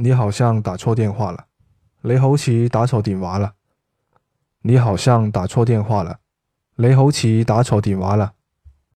你好像打错电话了。你好似打错电话了。你好像打错电话了。你好似打错电话了。